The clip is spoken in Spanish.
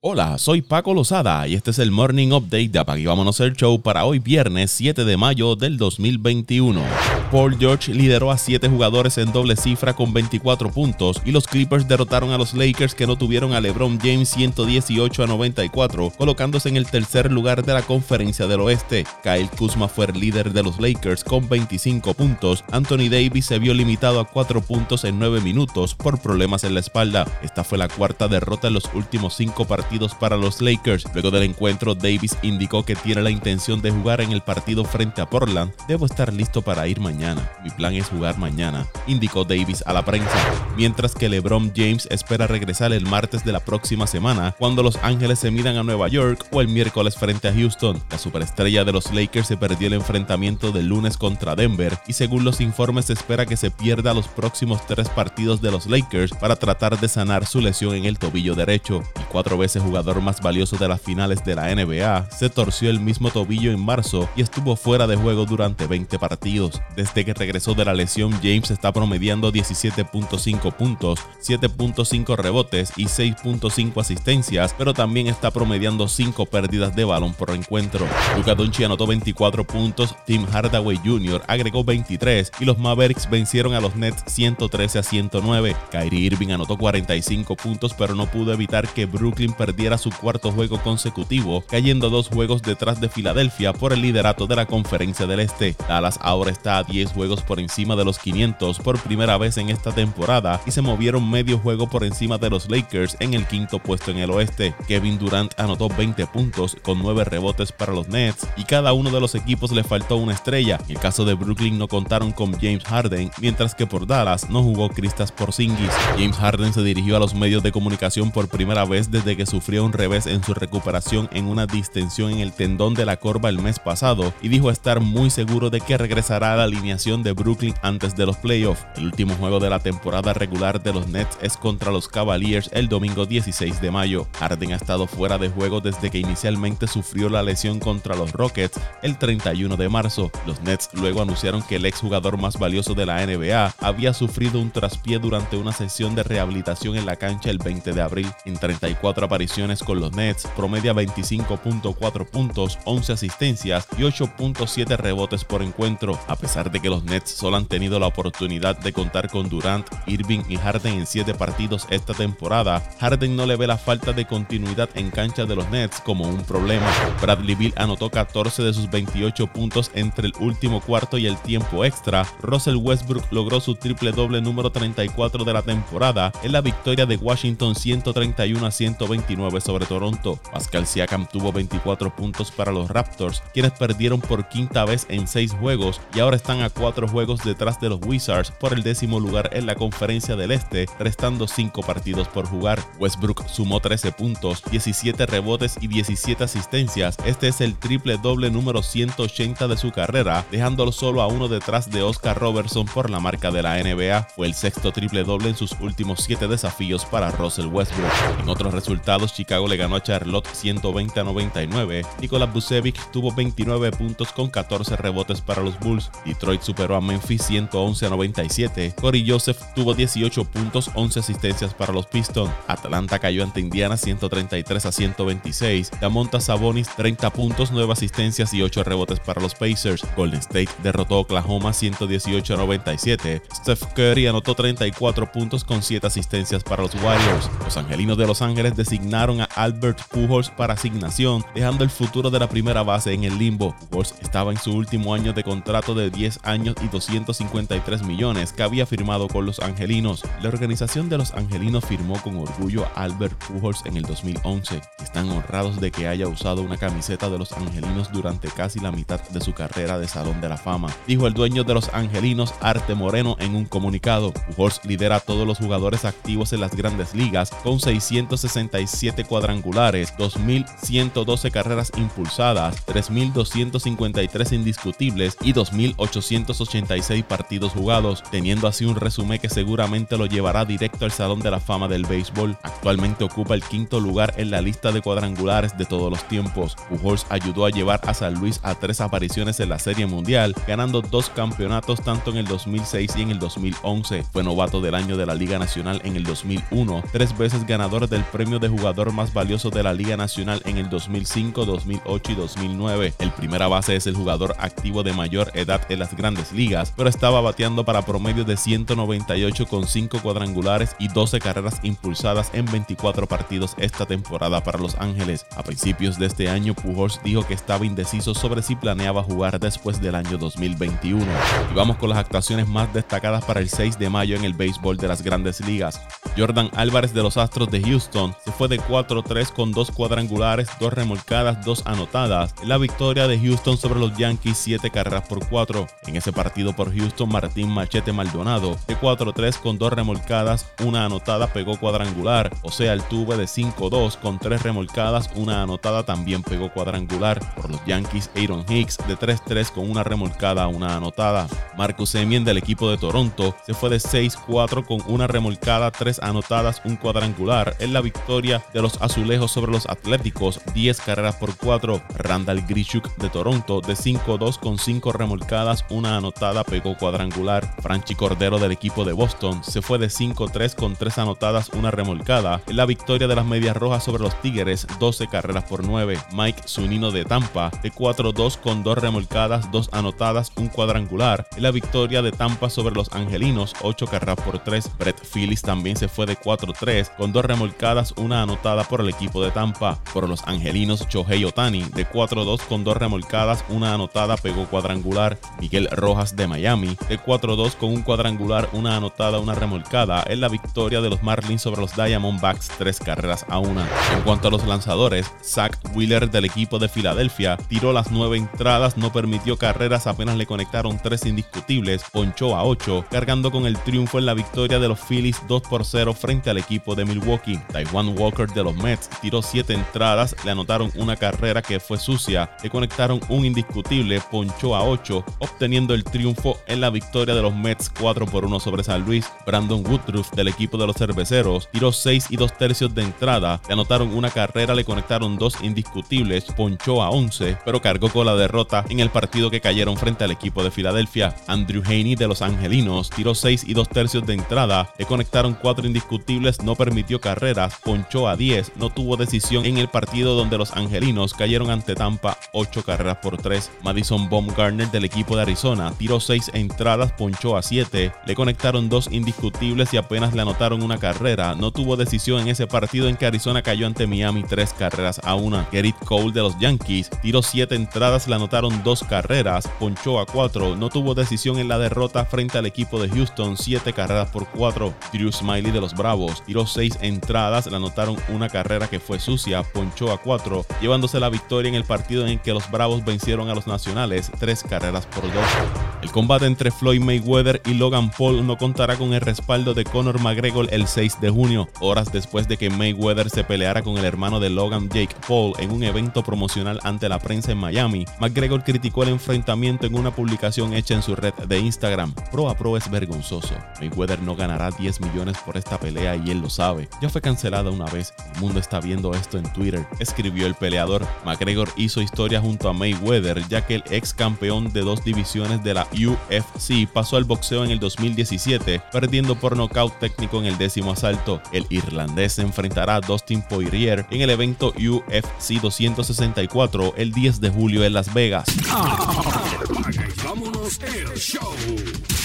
Hola, soy Paco Lozada y este es el Morning Update de Apag Vámonos el Show para hoy viernes 7 de mayo del 2021. Paul George lideró a 7 jugadores en doble cifra con 24 puntos y los Clippers derrotaron a los Lakers que no tuvieron a LeBron James 118 a 94, colocándose en el tercer lugar de la conferencia del oeste. Kyle Kuzma fue el líder de los Lakers con 25 puntos. Anthony Davis se vio limitado a 4 puntos en 9 minutos por problemas en la espalda. Esta fue la cuarta derrota en los últimos 5 partidos para los Lakers. Luego del encuentro, Davis indicó que tiene la intención de jugar en el partido frente a Portland. Debo estar listo para ir mañana. Mi plan es jugar mañana, indicó Davis a la prensa. Mientras que LeBron James espera regresar el martes de la próxima semana, cuando Los Ángeles se midan a Nueva York o el miércoles frente a Houston. La superestrella de los Lakers se perdió el enfrentamiento del lunes contra Denver y según los informes se espera que se pierda los próximos tres partidos de los Lakers para tratar de sanar su lesión en el tobillo derecho. Y cuatro veces jugador más valioso de las finales de la NBA, se torció el mismo tobillo en marzo y estuvo fuera de juego durante 20 partidos. Que regresó de la lesión, James está promediando 17.5 puntos, 7.5 rebotes y 6.5 asistencias, pero también está promediando 5 pérdidas de balón por encuentro. Luka Doncic anotó 24 puntos, Tim Hardaway Jr. agregó 23 y los Mavericks vencieron a los Nets 113 a 109. Kyrie Irving anotó 45 puntos, pero no pudo evitar que Brooklyn perdiera su cuarto juego consecutivo, cayendo dos juegos detrás de Filadelfia por el liderato de la Conferencia del Este. Dallas ahora está a 10 juegos por encima de los 500 por primera vez en esta temporada y se movieron medio juego por encima de los Lakers en el quinto puesto en el oeste. Kevin Durant anotó 20 puntos con 9 rebotes para los Nets y cada uno de los equipos le faltó una estrella. En el caso de Brooklyn no contaron con James Harden, mientras que por Dallas no jugó Kristaps Porzingis. James Harden se dirigió a los medios de comunicación por primera vez desde que su sufrió un revés en su recuperación en una distensión en el tendón de la corva el mes pasado y dijo estar muy seguro de que regresará a la de Brooklyn antes de los playoffs. El último juego de la temporada regular de los Nets es contra los Cavaliers el domingo 16 de mayo. Harden ha estado fuera de juego desde que inicialmente sufrió la lesión contra los Rockets el 31 de marzo. Los Nets luego anunciaron que el exjugador más valioso de la NBA había sufrido un traspié durante una sesión de rehabilitación en la cancha el 20 de abril. En 34 apariciones con los Nets, promedia 25.4 puntos, 11 asistencias y 8.7 rebotes por encuentro. A pesar de que los Nets solo han tenido la oportunidad de contar con Durant, Irving y Harden en 7 partidos esta temporada, Harden no le ve la falta de continuidad en cancha de los Nets como un problema. Bradley Bill anotó 14 de sus 28 puntos entre el último cuarto y el tiempo extra. Russell Westbrook logró su triple doble número 34 de la temporada en la victoria de Washington 131 a 129 sobre Toronto. Pascal Siakam tuvo 24 puntos para los Raptors, quienes perdieron por quinta vez en 6 juegos y ahora están a 4 juegos detrás de los Wizards por el décimo lugar en la conferencia del Este, restando 5 partidos por jugar. Westbrook sumó 13 puntos, 17 rebotes y 17 asistencias. Este es el triple doble número 180 de su carrera, dejándolo solo a uno detrás de Oscar Robertson por la marca de la NBA. Fue el sexto triple doble en sus últimos 7 desafíos para Russell Westbrook. En otros resultados, Chicago le ganó a Charlotte 120 a 99. Nicolás Bucevic tuvo 29 puntos con 14 rebotes para los Bulls. Detroit superó a Memphis 111 a 97. Corey Joseph tuvo 18 puntos, 11 asistencias para los Pistons. Atlanta cayó ante Indiana 133 a 126. Damonta Sabonis 30 puntos, 9 asistencias y 8 rebotes para los Pacers. Golden State derrotó a Oklahoma 118 a 97. Steph Curry anotó 34 puntos con 7 asistencias para los Warriors. Los Angelinos de Los Ángeles designaron a Albert Pujols para asignación, dejando el futuro de la primera base en el limbo. Pujols estaba en su último año de contrato de 10 años y 253 millones que había firmado con los Angelinos. La organización de los Angelinos firmó con orgullo a Albert Pujols en el 2011. Están honrados de que haya usado una camiseta de los Angelinos durante casi la mitad de su carrera de Salón de la Fama, dijo el dueño de los Angelinos, Arte Moreno, en un comunicado. Pujols lidera a todos los jugadores activos en las grandes ligas con 667 cuadrangulares, 2.112 carreras impulsadas, 3.253 indiscutibles y 2.800 286 partidos jugados, teniendo así un resumen que seguramente lo llevará directo al Salón de la Fama del Béisbol. Actualmente ocupa el quinto lugar en la lista de cuadrangulares de todos los tiempos. Pujols ayudó a llevar a San Luis a tres apariciones en la Serie Mundial, ganando dos campeonatos tanto en el 2006 y en el 2011. Fue novato del año de la Liga Nacional en el 2001, tres veces ganador del premio de jugador más valioso de la Liga Nacional en el 2005, 2008 y 2009. El primera base es el jugador activo de mayor edad en las grandes ligas, pero estaba bateando para promedio de 198 con 5 cuadrangulares y 12 carreras impulsadas en 24 partidos esta temporada para Los Ángeles. A principios de este año, Pujols dijo que estaba indeciso sobre si planeaba jugar después del año 2021. Y vamos con las actuaciones más destacadas para el 6 de mayo en el béisbol de las grandes ligas. Jordan Álvarez de los Astros de Houston se fue de 4-3 con dos cuadrangulares, dos remolcadas, dos anotadas. La victoria de Houston sobre los Yankees, 7 carreras por 4. En ese partido por Houston, Martín Machete Maldonado de 4-3 con dos remolcadas, una anotada pegó cuadrangular. O sea, el tuve de 5-2 con tres remolcadas, una anotada también pegó cuadrangular. Por los Yankees, Aaron Hicks de 3-3 con una remolcada, una anotada. Marcus Semien del equipo de Toronto se fue de 6-4 con una remolcada, tres anotadas, un cuadrangular en la victoria de los azulejos sobre los Atléticos, 10 carreras por 4. Randall Grishuk de Toronto de 5-2 con 5 remolcadas, una anotada pegó cuadrangular. Franchi Cordero del equipo de Boston se fue de 5-3 con 3 anotadas, una remolcada en la victoria de las Medias Rojas sobre los Tigres, 12 carreras por 9. Mike Zunino de Tampa de 4-2 con 2 remolcadas, 2 anotadas, un cuadrangular en la victoria de Tampa sobre los Angelinos, 8 carreras por 3. Brett Phillips también se fue de 4-3 con 2 remolcadas, una anotada por el equipo de Tampa. Por los Angelinos, Shohei Otani de 4-2 con 2 remolcadas, una anotada pegó cuadrangular. Miguel Rojas de Miami de 4-2 con un cuadrangular, una anotada, una remolcada en la victoria de los Marlins sobre los Diamondbacks 3 carreras a 1. En cuanto a los lanzadores, Zach Wheeler del equipo de Filadelfia tiró las 9 entradas, no permitió carreras, apenas le conectaron 3 indiscutibles, ponchó a 8, cargando con el triunfo en la victoria de los Phillies 2 por 0 frente al equipo de Milwaukee. Taiwan Walker de los Mets tiró 7 entradas, le anotaron una carrera que fue sucia, le conectaron un indiscutible, ponchó a 8, obteniendo el triunfo en la victoria de los Mets 4 por 1 sobre San Luis. Brandon Woodruff del equipo de los cerveceros tiró 6 y 2 tercios de entrada, le anotaron una carrera, le conectaron dos indiscutibles, ponchó a 11, pero cargó con la derrota en el partido que cayeron frente al equipo de Filadelfia. Andrew Haney de los Angelinos tiró 6 y 2 tercios de entrada, le conectaron 4 indiscutibles, no permitió carreras, ponchó a 10, no tuvo decisión en el partido donde los Angelinos cayeron ante Tampa 8 carreras por 3. Madison Baumgartner del equipo de Arizona tiró 6 entradas, ponchó a 7, le conectaron 2 indiscutibles y apenas le anotaron una carrera, no tuvo decisión en ese partido en que Arizona cayó ante Miami 3 carreras a 1. Gerrit Cole de los Yankees tiró 7 entradas, le anotaron 2 carreras, ponchó a 4, no tuvo decisión en la derrota frente al equipo de Houston 7 carreras por 4. Drew Smiley de los Bravos tiró 6 entradas, le anotaron una carrera que fue sucia, ponchó a 4, llevándose la victoria en el partido en que los Bravos vencieron a los Nacionales 3 carreras por 2. El combate entre Floyd Mayweather y Logan Paul no contará con el respaldo de Conor McGregor el 6 de junio, horas después de que Mayweather se peleara con el hermano de Logan Jake Paul en un evento promocional ante la prensa en Miami. McGregor criticó el enfrentamiento en una publicación hecha en su red de Instagram. Pro a pro es vergonzoso. Mayweather no ganará 10 millones por esta pelea y él lo sabe. Ya fue cancelada una vez. El mundo está viendo esto en Twitter, escribió el peleador. McGregor hizo historia junto a Mayweather ya que el ex campeón de dos divisiones de la UFC pasó al boxeo en el 2017, perdiendo por nocaut técnico en el décimo asalto. El irlandés se enfrentará a Dustin Poirier en el evento UFC 264 el 10 de julio en Las Vegas. Vámonos show.